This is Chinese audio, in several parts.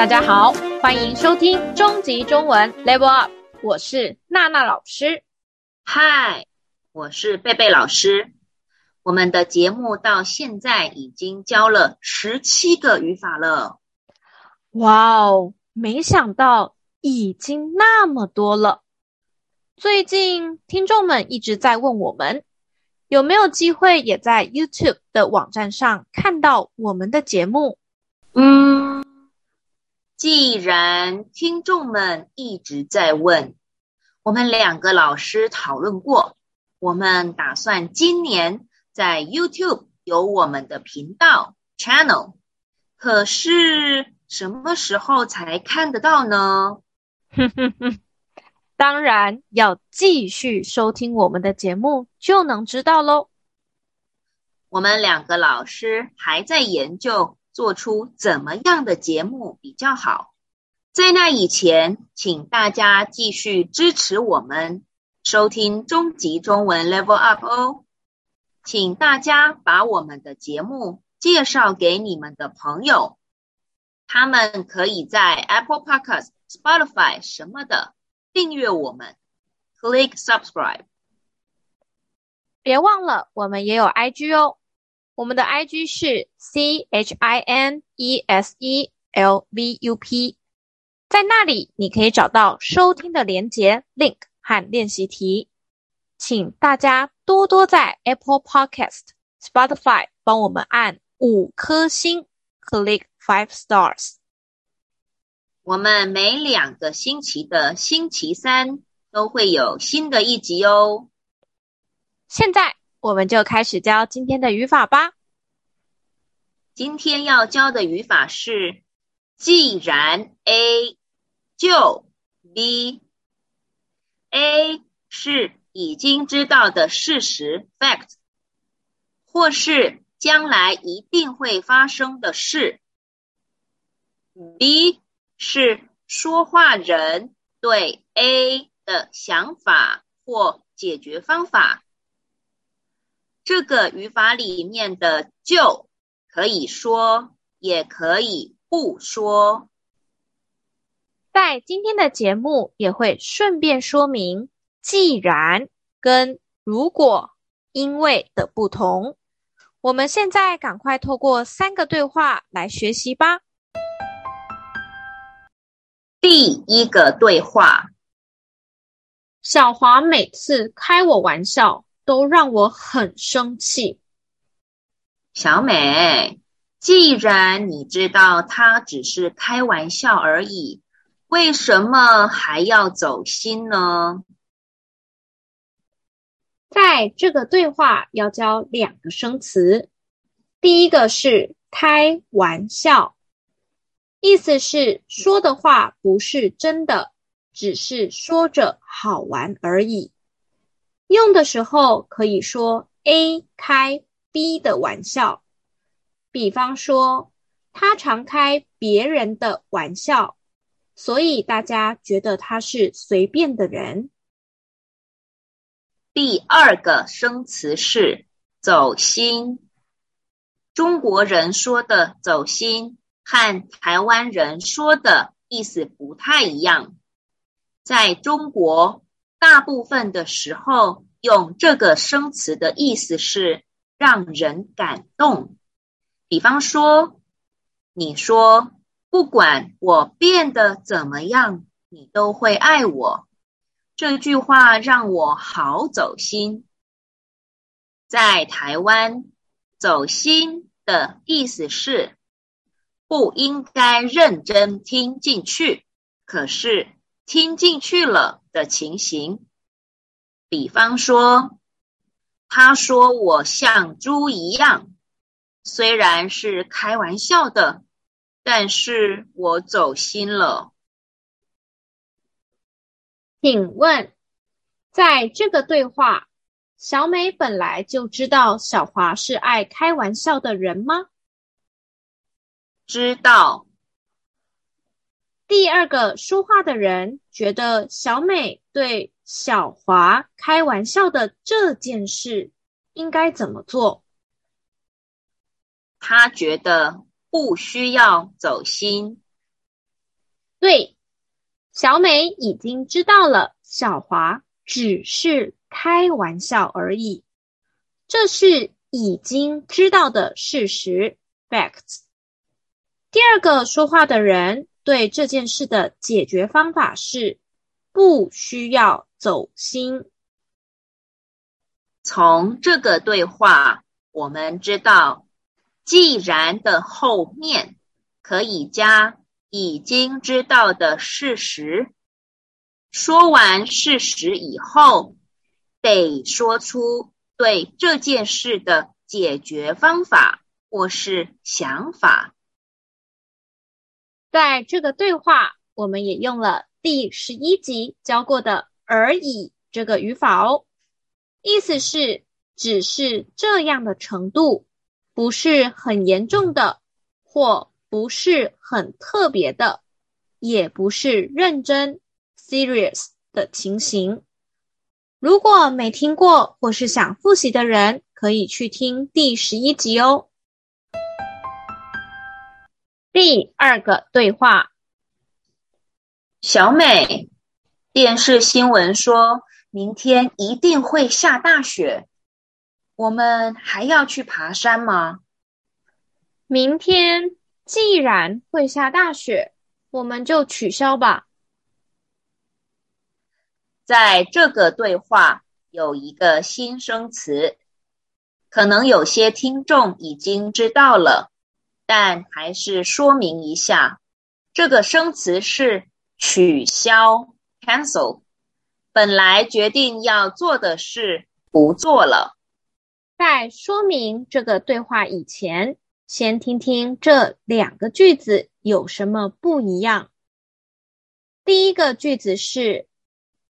大家好，欢迎收听终极中文 Level Up，我是娜娜老师。嗨，我是贝贝老师。我们的节目到现在已经教了十七个语法了。哇哦，没想到已经那么多了。最近听众们一直在问我们，有没有机会也在 YouTube 的网站上看到我们的节目？嗯。既然听众们一直在问，我们两个老师讨论过，我们打算今年在 YouTube 有我们的频道 channel，可是什么时候才看得到呢？哼哼哼，当然要继续收听我们的节目就能知道喽。我们两个老师还在研究。做出怎么样的节目比较好？在那以前，请大家继续支持我们，收听终极中文 Level Up 哦。请大家把我们的节目介绍给你们的朋友，他们可以在 Apple Podcast、Spotify 什么的订阅我们，Click Subscribe。别忘了，我们也有 IG 哦。我们的 IG 是 C H I N E S E L V U P，在那里你可以找到收听的连接 link 和练习题，请大家多多在 Apple Podcast、Spotify 帮我们按五颗星，click five stars。我们每两个星期的星期三都会有新的一集哦。现在。我们就开始教今天的语法吧。今天要教的语法是：既然 A 就 B。A 是已经知道的事实 （fact），或是将来一定会发生的事。B 是说话人对 A 的想法或解决方法。这个语法里面的就可以说，也可以不说。在今天的节目也会顺便说明，既然跟如果、因为的不同。我们现在赶快透过三个对话来学习吧。第一个对话：小华每次开我玩笑。都让我很生气。小美，既然你知道他只是开玩笑而已，为什么还要走心呢？在这个对话要教两个生词，第一个是开玩笑，意思是说的话不是真的，只是说着好玩而已。用的时候可以说 A 开 B 的玩笑，比方说他常开别人的玩笑，所以大家觉得他是随便的人。第二个生词是走心，中国人说的走心和台湾人说的意思不太一样，在中国。大部分的时候，用这个生词的意思是让人感动。比方说，你说不管我变得怎么样，你都会爱我。这句话让我好走心。在台湾，走心的意思是不应该认真听进去，可是听进去了。的情形，比方说，他说我像猪一样，虽然是开玩笑的，但是我走心了。请问，在这个对话，小美本来就知道小华是爱开玩笑的人吗？知道。第二个说话的人觉得小美对小华开玩笑的这件事应该怎么做？他觉得不需要走心，对，小美已经知道了，小华只是开玩笑而已。这是已经知道的事实 （facts）。第二个说话的人对这件事的解决方法是不需要走心。从这个对话，我们知道，既然的后面可以加已经知道的事实。说完事实以后，得说出对这件事的解决方法或是想法。在这个对话，我们也用了第十一集教过的“而已”这个语法哦。意思是，只是这样的程度，不是很严重的，或不是很特别的，也不是认真 （serious） 的情形。如果没听过或是想复习的人，可以去听第十一集哦。第二个对话：小美，电视新闻说。明天一定会下大雪，我们还要去爬山吗？明天既然会下大雪，我们就取消吧。在这个对话有一个新生词，可能有些听众已经知道了，但还是说明一下，这个生词是取消 （cancel）。本来决定要做的事不做了。在说明这个对话以前，先听听这两个句子有什么不一样。第一个句子是：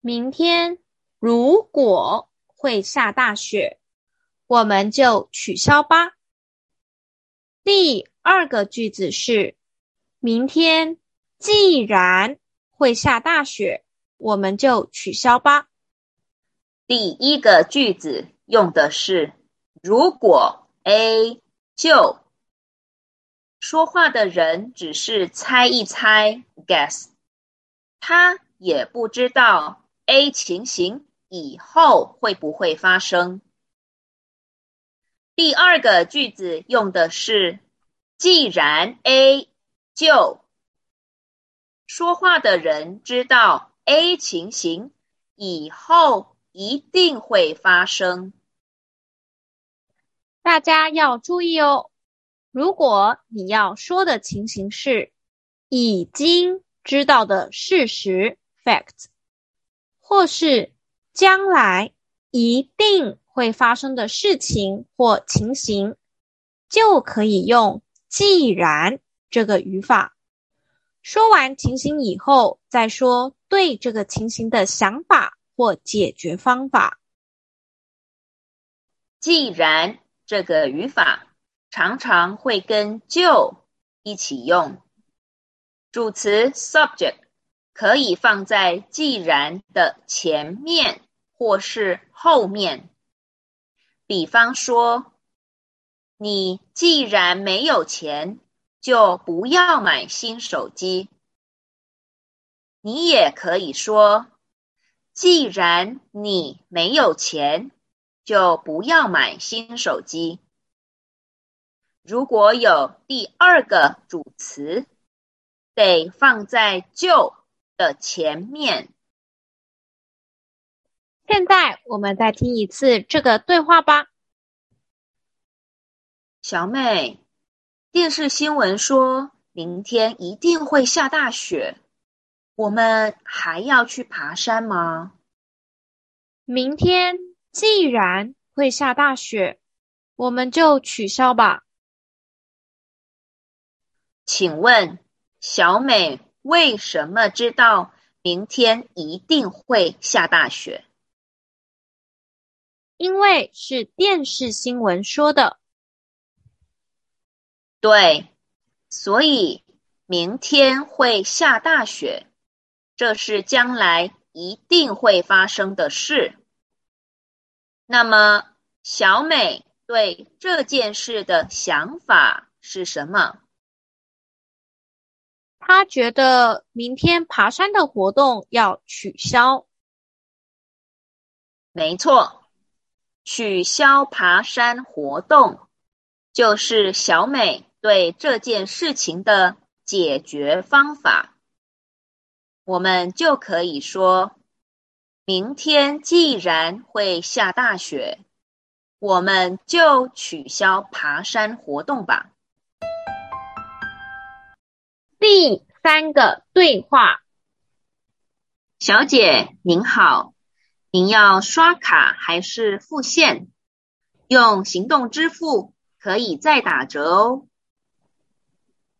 明天如果会下大雪，我们就取消吧。第二个句子是：明天既然会下大雪。我们就取消吧。第一个句子用的是如果 A 就，说话的人只是猜一猜 guess，他也不知道 A 情形以后会不会发生。第二个句子用的是既然 A 就，说话的人知道。A 情形以后一定会发生，大家要注意哦。如果你要说的情形是已经知道的事实 （fact），或是将来一定会发生的事情或情形，就可以用“既然”这个语法。说完情形以后，再说对这个情形的想法或解决方法。既然这个语法常常会跟就一起用，主词 subject 可以放在既然的前面或是后面。比方说，你既然没有钱。就不要买新手机。你也可以说，既然你没有钱，就不要买新手机。如果有第二个主词，得放在就的前面。现在我们再听一次这个对话吧，小美。电视新闻说明天一定会下大雪，我们还要去爬山吗？明天既然会下大雪，我们就取消吧。请问小美为什么知道明天一定会下大雪？因为是电视新闻说的。对，所以明天会下大雪，这是将来一定会发生的事。那么，小美对这件事的想法是什么？她觉得明天爬山的活动要取消。没错，取消爬山活动就是小美对这件事情的解决方法。我们就可以说，明天既然会下大雪，我们就取消爬山活动吧。第三个对话：小姐您好，您要刷卡还是付现？用行动支付可以再打折哦。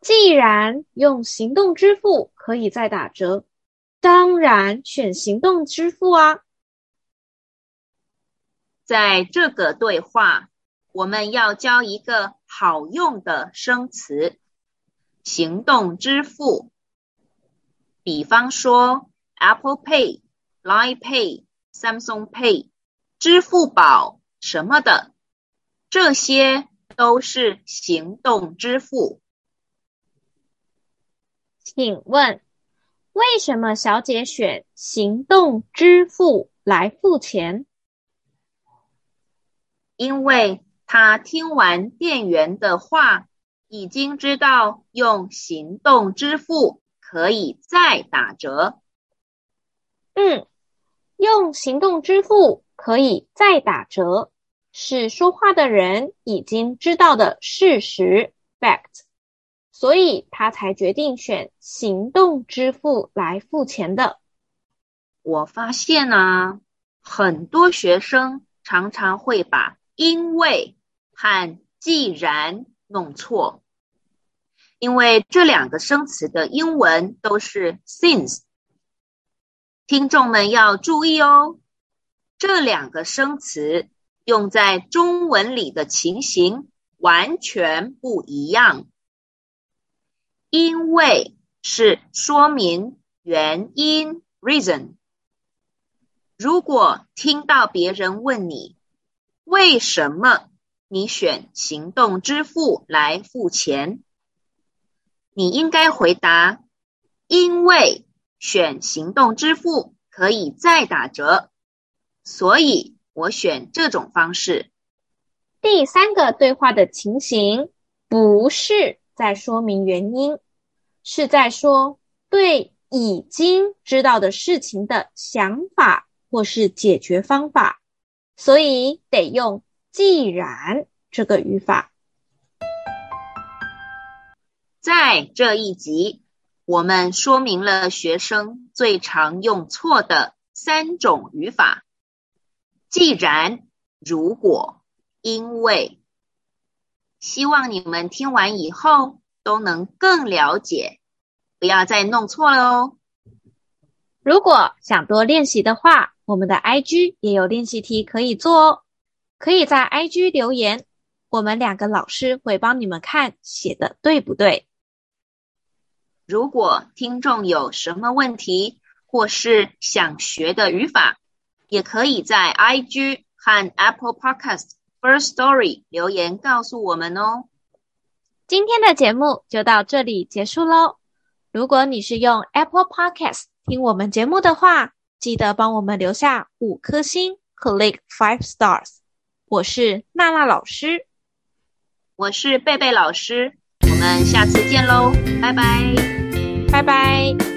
既然用行动支付可以再打折，当然选行动支付啊。在这个对话，我们要教一个好用的生词。行动支付，比方说 Apple Pay、Line Pay、Samsung Pay、支付宝什么的，这些都是行动支付。请问，为什么小姐选行动支付来付钱？因为她听完店员的话。已经知道用行动支付可以再打折。嗯，用行动支付可以再打折，是说话的人已经知道的事实 （fact），所以他才决定选行动支付来付钱的。我发现啊，很多学生常常会把“因为”和“既然”弄错，因为这两个生词的英文都是 since。听众们要注意哦，这两个生词用在中文里的情形完全不一样。因为是说明原因 reason。如果听到别人问你为什么？你选行动支付来付钱，你应该回答：因为选行动支付可以再打折，所以我选这种方式。第三个对话的情形不是在说明原因，是在说对已经知道的事情的想法或是解决方法，所以得用。既然这个语法，在这一集，我们说明了学生最常用错的三种语法：既然、如果、因为。希望你们听完以后都能更了解，不要再弄错了哦。如果想多练习的话，我们的 IG 也有练习题可以做哦。可以在 IG 留言，我们两个老师会帮你们看写的对不对。如果听众有什么问题，或是想学的语法，也可以在 IG 和 Apple Podcast First Story 留言告诉我们哦。今天的节目就到这里结束喽。如果你是用 Apple Podcast 听我们节目的话，记得帮我们留下五颗星，Click five stars。我是娜娜老师，我是贝贝老师，我们下次见喽，拜拜，拜拜。